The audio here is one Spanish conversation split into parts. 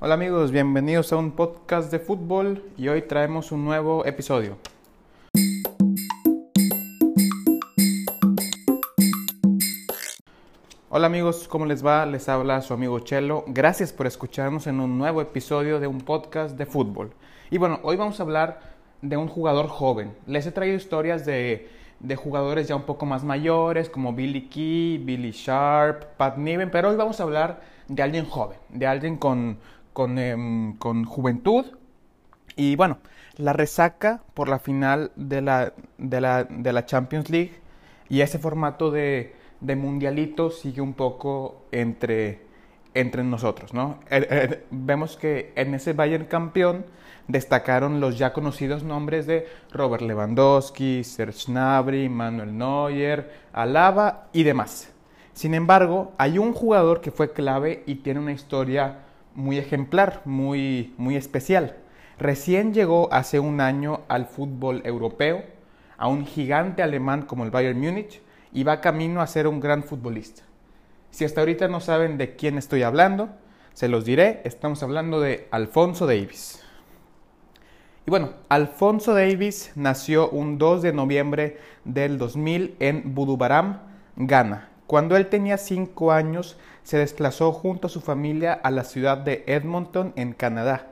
Hola amigos, bienvenidos a un podcast de fútbol y hoy traemos un nuevo episodio. Hola amigos, ¿cómo les va? Les habla su amigo Chelo. Gracias por escucharnos en un nuevo episodio de un podcast de fútbol. Y bueno, hoy vamos a hablar de un jugador joven. Les he traído historias de, de jugadores ya un poco más mayores como Billy Key, Billy Sharp, Pat Niven, pero hoy vamos a hablar de alguien joven, de alguien con, con, em, con juventud. Y bueno, la resaca por la final de la, de la, de la Champions League y ese formato de, de mundialito sigue un poco entre, entre nosotros, ¿no? Eh, eh, vemos que en ese Bayern campeón destacaron los ya conocidos nombres de Robert Lewandowski, Serge Gnabry, Manuel Neuer, Alaba y demás. Sin embargo, hay un jugador que fue clave y tiene una historia muy ejemplar, muy, muy especial. Recién llegó hace un año al fútbol europeo, a un gigante alemán como el Bayern Múnich, y va camino a ser un gran futbolista. Si hasta ahorita no saben de quién estoy hablando, se los diré, estamos hablando de Alfonso Davis. Y bueno, Alfonso Davis nació un 2 de noviembre del 2000 en Budubaram, Ghana. Cuando él tenía 5 años, se desplazó junto a su familia a la ciudad de Edmonton, en Canadá.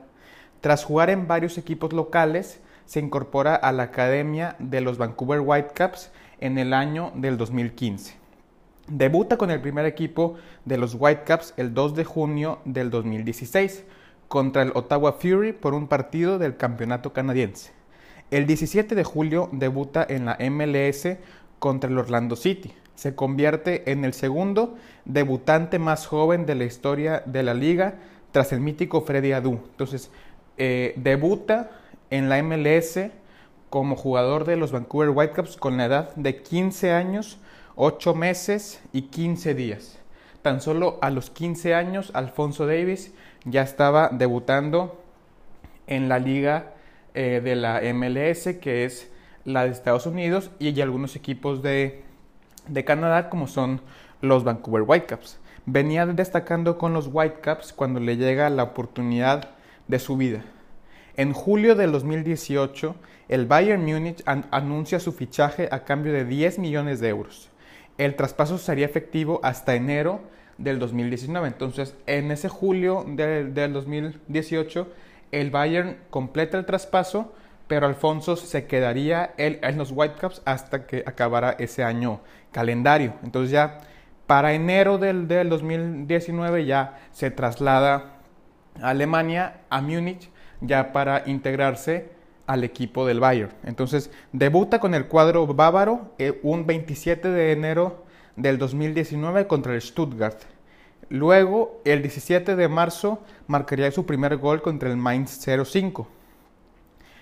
Tras jugar en varios equipos locales, se incorpora a la academia de los Vancouver Whitecaps en el año del 2015. Debuta con el primer equipo de los Whitecaps el 2 de junio del 2016 contra el Ottawa Fury por un partido del campeonato canadiense. El 17 de julio debuta en la MLS contra el Orlando City. Se convierte en el segundo debutante más joven de la historia de la liga tras el mítico Freddy Adu. Entonces, eh, debuta en la MLS como jugador de los Vancouver Whitecaps con la edad de 15 años, 8 meses y 15 días. Tan solo a los 15 años, Alfonso Davis ya estaba debutando en la liga eh, de la MLS, que es la de Estados Unidos, y algunos equipos de, de Canadá, como son los Vancouver Whitecaps. Venía destacando con los Whitecaps cuando le llega la oportunidad de su vida. En julio del 2018, el Bayern Múnich anuncia su fichaje a cambio de 10 millones de euros. El traspaso sería efectivo hasta enero del 2019. Entonces, en ese julio del 2018, el Bayern completa el traspaso, pero Alfonso se quedaría en los Whitecaps hasta que acabara ese año calendario. Entonces ya para enero del, del 2019 ya se traslada a Alemania, a Múnich, ya para integrarse al equipo del Bayern. Entonces debuta con el cuadro bávaro eh, un 27 de enero del 2019 contra el Stuttgart. Luego, el 17 de marzo, marcaría su primer gol contra el Mainz 05.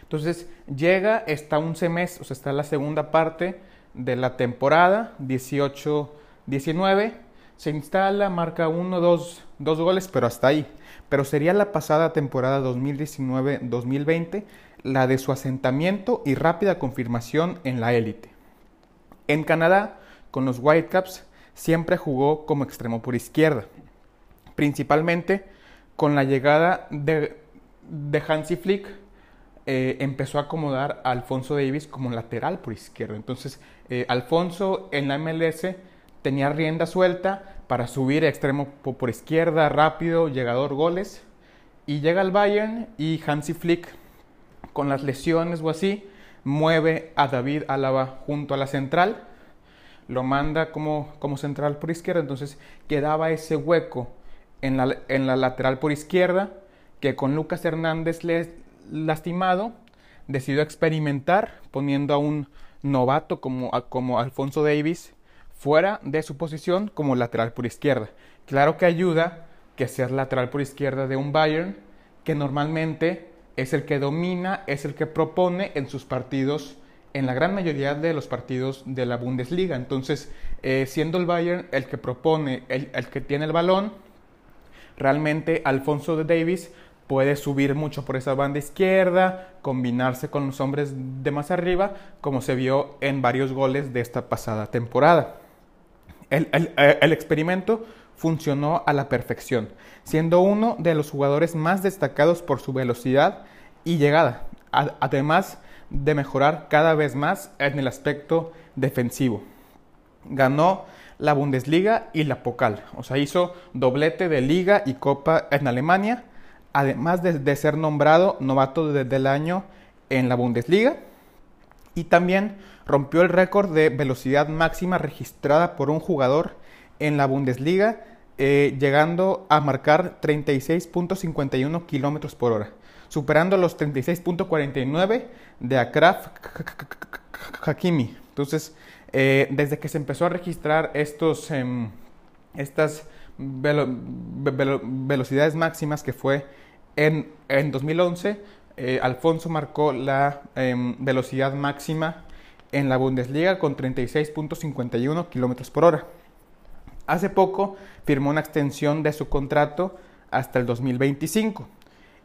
Entonces, llega, está un semestre, o sea, está la segunda parte de la temporada, 18-19. Se instala, marca uno, dos, dos goles, pero hasta ahí. Pero sería la pasada temporada 2019-2020 la de su asentamiento y rápida confirmación en la élite. En Canadá, con los Whitecaps, siempre jugó como extremo por izquierda, principalmente con la llegada de, de Hansi Flick. Eh, empezó a acomodar a Alfonso Davis como lateral por izquierda. Entonces, eh, Alfonso en la MLS tenía rienda suelta para subir extremo por izquierda, rápido, llegador, goles. Y llega al Bayern y Hansi Flick, con las lesiones o así, mueve a David Álava junto a la central lo manda como, como central por izquierda, entonces quedaba ese hueco en la, en la lateral por izquierda que con Lucas Hernández lastimado decidió experimentar poniendo a un novato como, como Alfonso Davis fuera de su posición como lateral por izquierda. Claro que ayuda que ser lateral por izquierda de un Bayern que normalmente es el que domina, es el que propone en sus partidos en la gran mayoría de los partidos de la Bundesliga. Entonces, eh, siendo el Bayern el que propone, el, que tiene el balón, realmente Alfonso de Davis puede subir mucho por esa banda izquierda, combinarse con los hombres de más arriba, como se vio en varios goles de esta pasada temporada. El, el, experimento funcionó a la perfección, siendo uno de los jugadores más destacados por su velocidad y llegada, además de mejorar cada vez más en el aspecto defensivo. Ganó la Bundesliga y la Pokal, o sea, hizo doblete de liga y copa en Alemania, además de, ser nombrado novato desde el año en la Bundesliga y también rompió el récord de velocidad máxima registrada por un jugador en la Bundesliga, eh, llegando a marcar 36.51 kilómetros por hora, superando los 36.49 de Akraf Hakimi. Entonces, eh, desde que se empezó a registrar estos, em, estas velocidades máximas que fue en, en 2011, eh, Alfonso marcó la em, velocidad máxima en la Bundesliga con 36.51 kilómetros por hora. Hace poco firmó una extensión de su contrato hasta el 2025.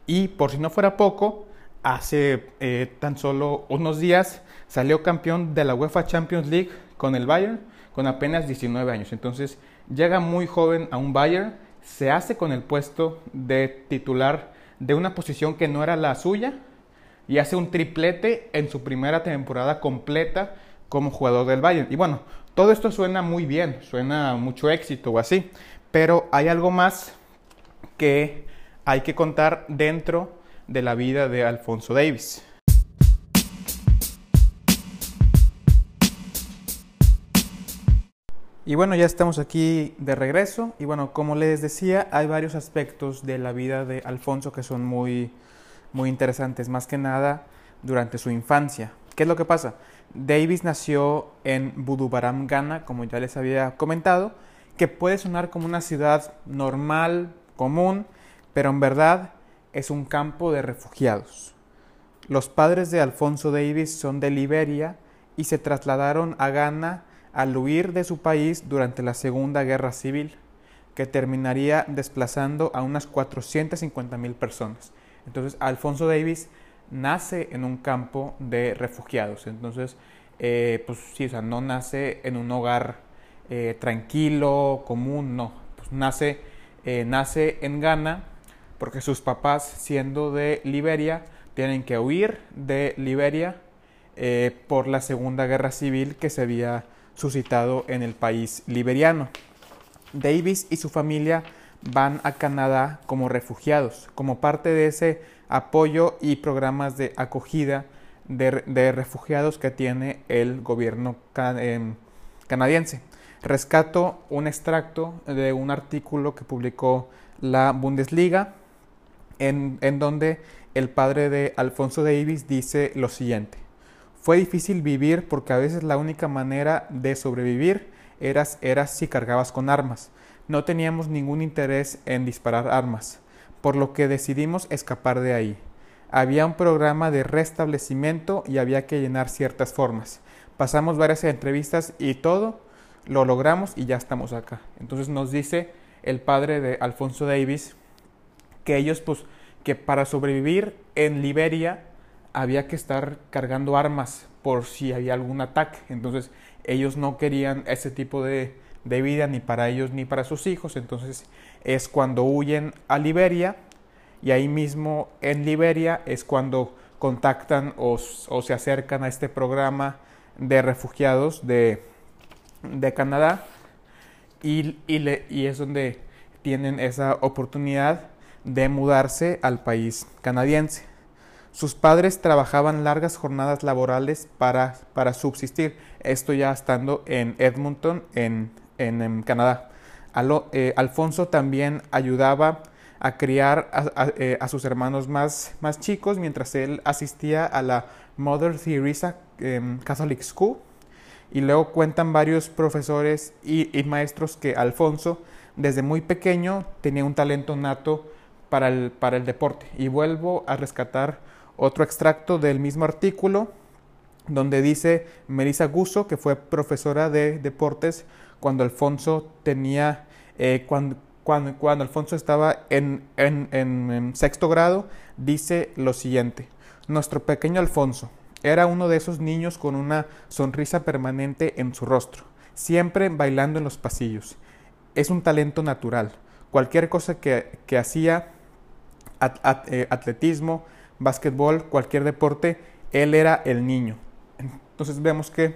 Y por si no fuera poco, hace eh, tan solo unos días salió campeón de la UEFA Champions League con el Bayern con apenas 19 años. Entonces llega muy joven a un Bayern, se hace con el puesto de titular de una posición que no era la suya y hace un triplete en su primera temporada completa como jugador del Bayern. Y bueno, todo esto suena muy bien, suena mucho éxito o así, pero hay algo más que hay que contar dentro de la vida de Alfonso Davis. Y bueno, ya estamos aquí de regreso. Y bueno, como les decía, hay varios aspectos de la vida de Alfonso que son muy, muy interesantes, más que nada durante su infancia. ¿Qué es lo que pasa? Davis nació en Budubaram, Ghana, como ya les había comentado, que puede sonar como una ciudad normal, común, pero en verdad es un campo de refugiados. Los padres de Alfonso Davis son de Liberia y se trasladaron a Ghana al huir de su país durante la Segunda Guerra Civil, que terminaría desplazando a unas 450 mil personas. Entonces, Alfonso Davis nace en un campo de refugiados. Entonces, eh, pues sí, o sea, no nace en un hogar eh, tranquilo, común, no. Pues nace, eh, nace en Ghana porque sus papás, siendo de Liberia, tienen que huir de Liberia por la Segunda Guerra Civil que se había suscitado en el país liberiano. Davis y su familia van a Canadá como refugiados, como parte de ese apoyo y programas de acogida de, refugiados que tiene el gobierno em, canadiense. Rescato un extracto de un artículo que publicó la Bundesliga, en, en donde el padre de Alfonso Davis dice lo siguiente. Fue difícil vivir porque a veces la única manera de sobrevivir era, era si cargabas con armas. No teníamos ningún interés en disparar armas, por lo que decidimos escapar de ahí. Había un programa de restablecimiento y había que llenar ciertas formas. Pasamos varias entrevistas y todo lo logramos y ya estamos acá. Entonces nos dice el padre de Alfonso Davis que ellos pues que para sobrevivir en Liberia había que estar cargando armas por si había algún ataque. Entonces ellos no querían ese tipo de, vida ni para ellos ni para sus hijos. Entonces es cuando huyen a Liberia y ahí mismo en Liberia es cuando contactan o, se acercan a este programa de refugiados de, Canadá y, y es donde tienen esa oportunidad de mudarse al país canadiense. Sus padres trabajaban largas jornadas laborales para, para subsistir, esto ya estando en Edmonton, en, en, Canadá. Eh, Alfonso también ayudaba a criar eh, a, sus hermanos más, más, chicos mientras él asistía a la Mother Teresa em, Catholic School. Y luego cuentan varios profesores y, y, maestros que Alfonso desde muy pequeño tenía un talento nato para el, para el deporte. Y vuelvo a rescatar otro extracto del mismo artículo donde dice Melissa Gusso, que fue profesora de deportes cuando Alfonso tenía, eh, cuando, cuando, Alfonso estaba en, en sexto grado, dice lo siguiente, nuestro pequeño Alfonso era uno de esos niños con una sonrisa permanente en su rostro, siempre bailando en los pasillos. es un talento natural. Cualquier cosa que, hacía, eh, atletismo, básquetbol, cualquier deporte, él era el niño. Entonces vemos que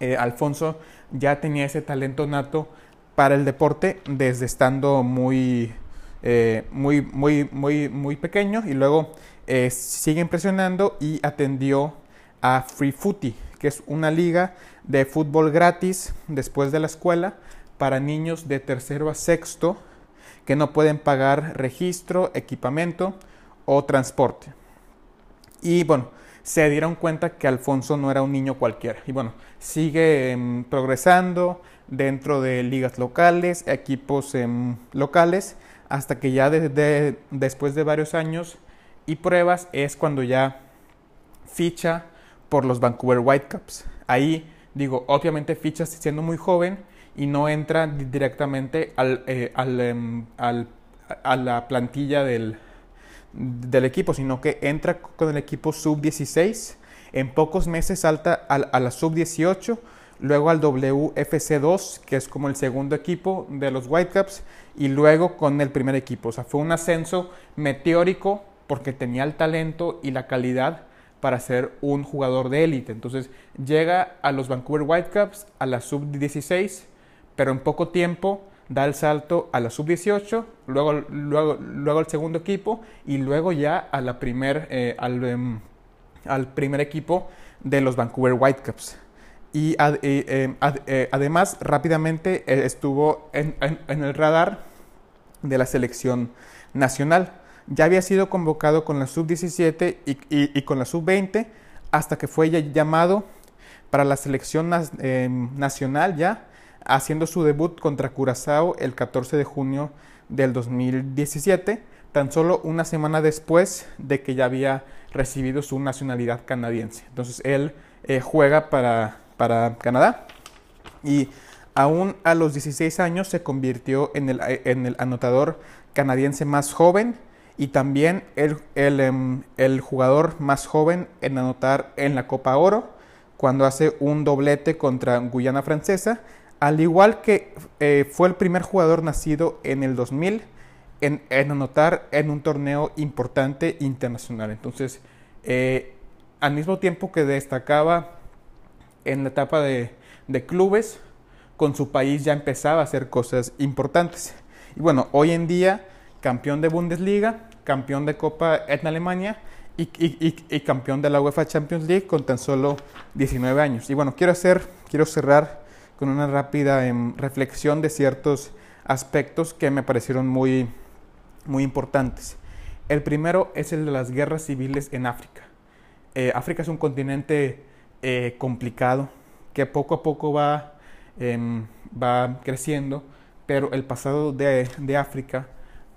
eh, Alfonso ya tenía ese talento nato para el deporte desde estando muy, eh, muy, muy, muy, muy pequeño y luego sigue impresionando y atendió a Free Footy, que es una liga de fútbol gratis después de la escuela para niños de tercero a sexto que no pueden pagar registro, equipamiento o transporte. Y bueno, se dieron cuenta que Alfonso no era un niño cualquiera. Y bueno, sigue em, progresando dentro de ligas locales, equipos em, locales, hasta que ya después de varios años y pruebas es cuando ya ficha por los Vancouver Whitecaps. Ahí digo, obviamente ficha siendo muy joven y no entra directamente al, eh, em, al, a la plantilla del, del, equipo, sino que entra con el equipo sub-16. En pocos meses salta a, la sub-18, luego al WFC2, que es como el segundo equipo de los Whitecaps, y luego con el primer equipo. O sea, fue un ascenso meteórico porque tenía el talento y la calidad para ser un jugador de élite. Entonces llega a los Vancouver Whitecaps, a la sub-16, pero en poco tiempo da el salto a la sub-18, luego, luego, luego al segundo equipo y luego ya a la primer, eh, em, al, primer equipo de los Vancouver Whitecaps. Y eh, eh, además rápidamente estuvo en, el radar de la selección nacional. Ya había sido convocado con la sub-17 y, con la sub-20 hasta que fue llamado para la selección nacional ya haciendo su debut contra Curazao el 14 de junio del 2017, tan solo una semana después de que ya había recibido su nacionalidad canadiense. Entonces él eh, juega para, para, Canadá y aún a los 16 años se convirtió en el, en el anotador canadiense más joven y también el, el, em, el, jugador más joven en anotar en la Copa Oro cuando hace un doblete contra Guyana Francesa al igual que eh, fue el primer jugador nacido en el 2000 en, anotar en un torneo importante internacional. Entonces, eh, al mismo tiempo que destacaba en la etapa de, clubes, con su país ya empezaba a hacer cosas importantes. Y bueno, hoy en día, campeón de Bundesliga, campeón de Copa en Alemania y, y, campeón de la UEFA Champions League con tan solo 19 años. Y bueno, quiero hacer, quiero cerrar con una rápida em, reflexión de ciertos aspectos que me parecieron muy, muy importantes. El primero es el de las guerras civiles en África. Eh, África es un continente eh, complicado que poco a poco va, em, va creciendo, pero el pasado de, de, África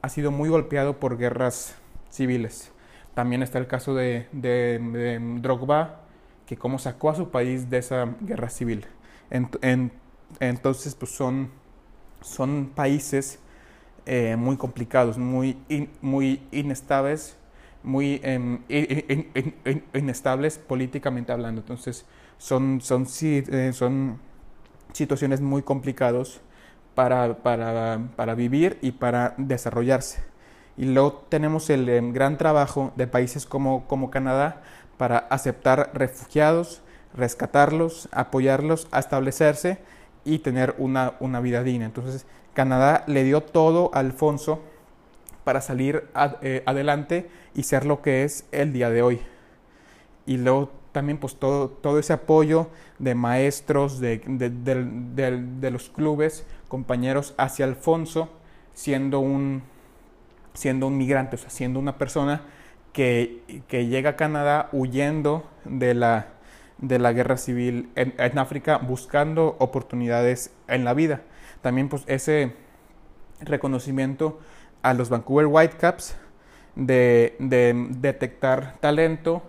ha sido muy golpeado por guerras civiles. También está el caso de, de Drogba, que cómo sacó a su país de esa guerra civil entonces, pues son, son países eh, muy complicados, muy, muy inestables, muy em, inestables políticamente hablando. Entonces, son, son, eh, son situaciones muy complicadas para, para, para, vivir y para desarrollarse. Y luego tenemos el em, gran trabajo de países como, como Canadá para aceptar refugiados, rescatarlos, apoyarlos establecerse y tener una, una vida digna. Entonces Canadá le dio todo a Alfonso para salir eh, adelante y ser lo que es el día de hoy. Y luego también pues todo, todo ese apoyo de maestros, de, de, los clubes, compañeros hacia Alfonso, siendo un, siendo un migrante, o sea, siendo una persona que, que llega a Canadá huyendo de la, de la guerra civil en, África buscando oportunidades en la vida. También pues ese reconocimiento a los Vancouver Whitecaps de, de detectar talento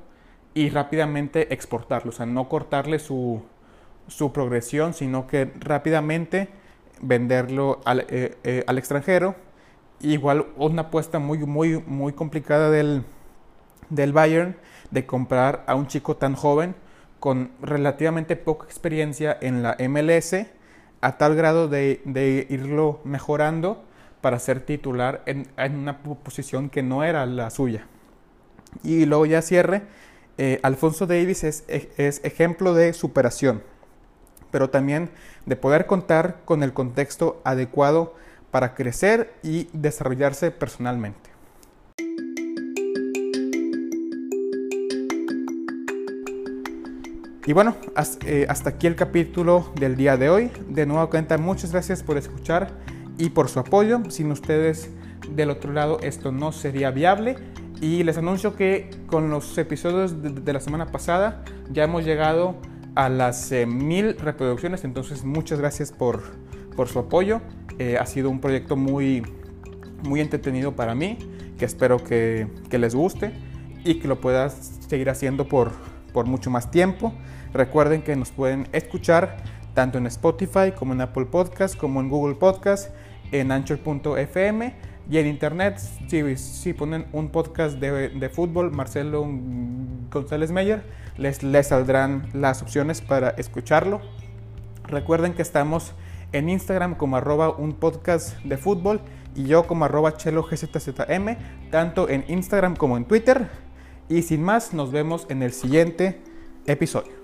y rápidamente exportarlo, o sea, no cortarle su, su progresión, sino que rápidamente venderlo al, eh, eh, al, extranjero. Igual una apuesta muy, muy, muy complicada del, del Bayern de comprar a un chico tan joven con relativamente poca experiencia en la MLS a tal grado de, irlo mejorando para ser titular en, una posición que no era la suya. Y luego ya cierre, eh, Alfonso Davis es, es ejemplo de superación, pero también de poder contar con el contexto adecuado para crecer y desarrollarse personalmente. Y bueno, eh, hasta aquí el capítulo del día de hoy. De nuevo cuenta, muchas gracias por escuchar y por su apoyo. Sin ustedes del otro lado esto no sería viable. Y les anuncio que con los episodios de, la semana pasada ya hemos llegado a las eh, mil reproducciones. Entonces muchas gracias por, por su apoyo. Eh, ha sido un proyecto muy, muy entretenido para mí, que espero que, que les guste y que lo puedas seguir haciendo por, por mucho más tiempo. Recuerden que nos pueden escuchar tanto en Spotify como en Apple Podcast, como en Google Podcast, en anchor.fm y en internet. Si, ponen un podcast de, fútbol, Marcelo González Meyer, les, les saldrán las opciones para escucharlo. Recuerden que estamos en Instagram como arroba un podcast de fútbol y yo como arroba chelo gzzm, tanto en Instagram como en Twitter. Y sin más, nos vemos en el siguiente episodio.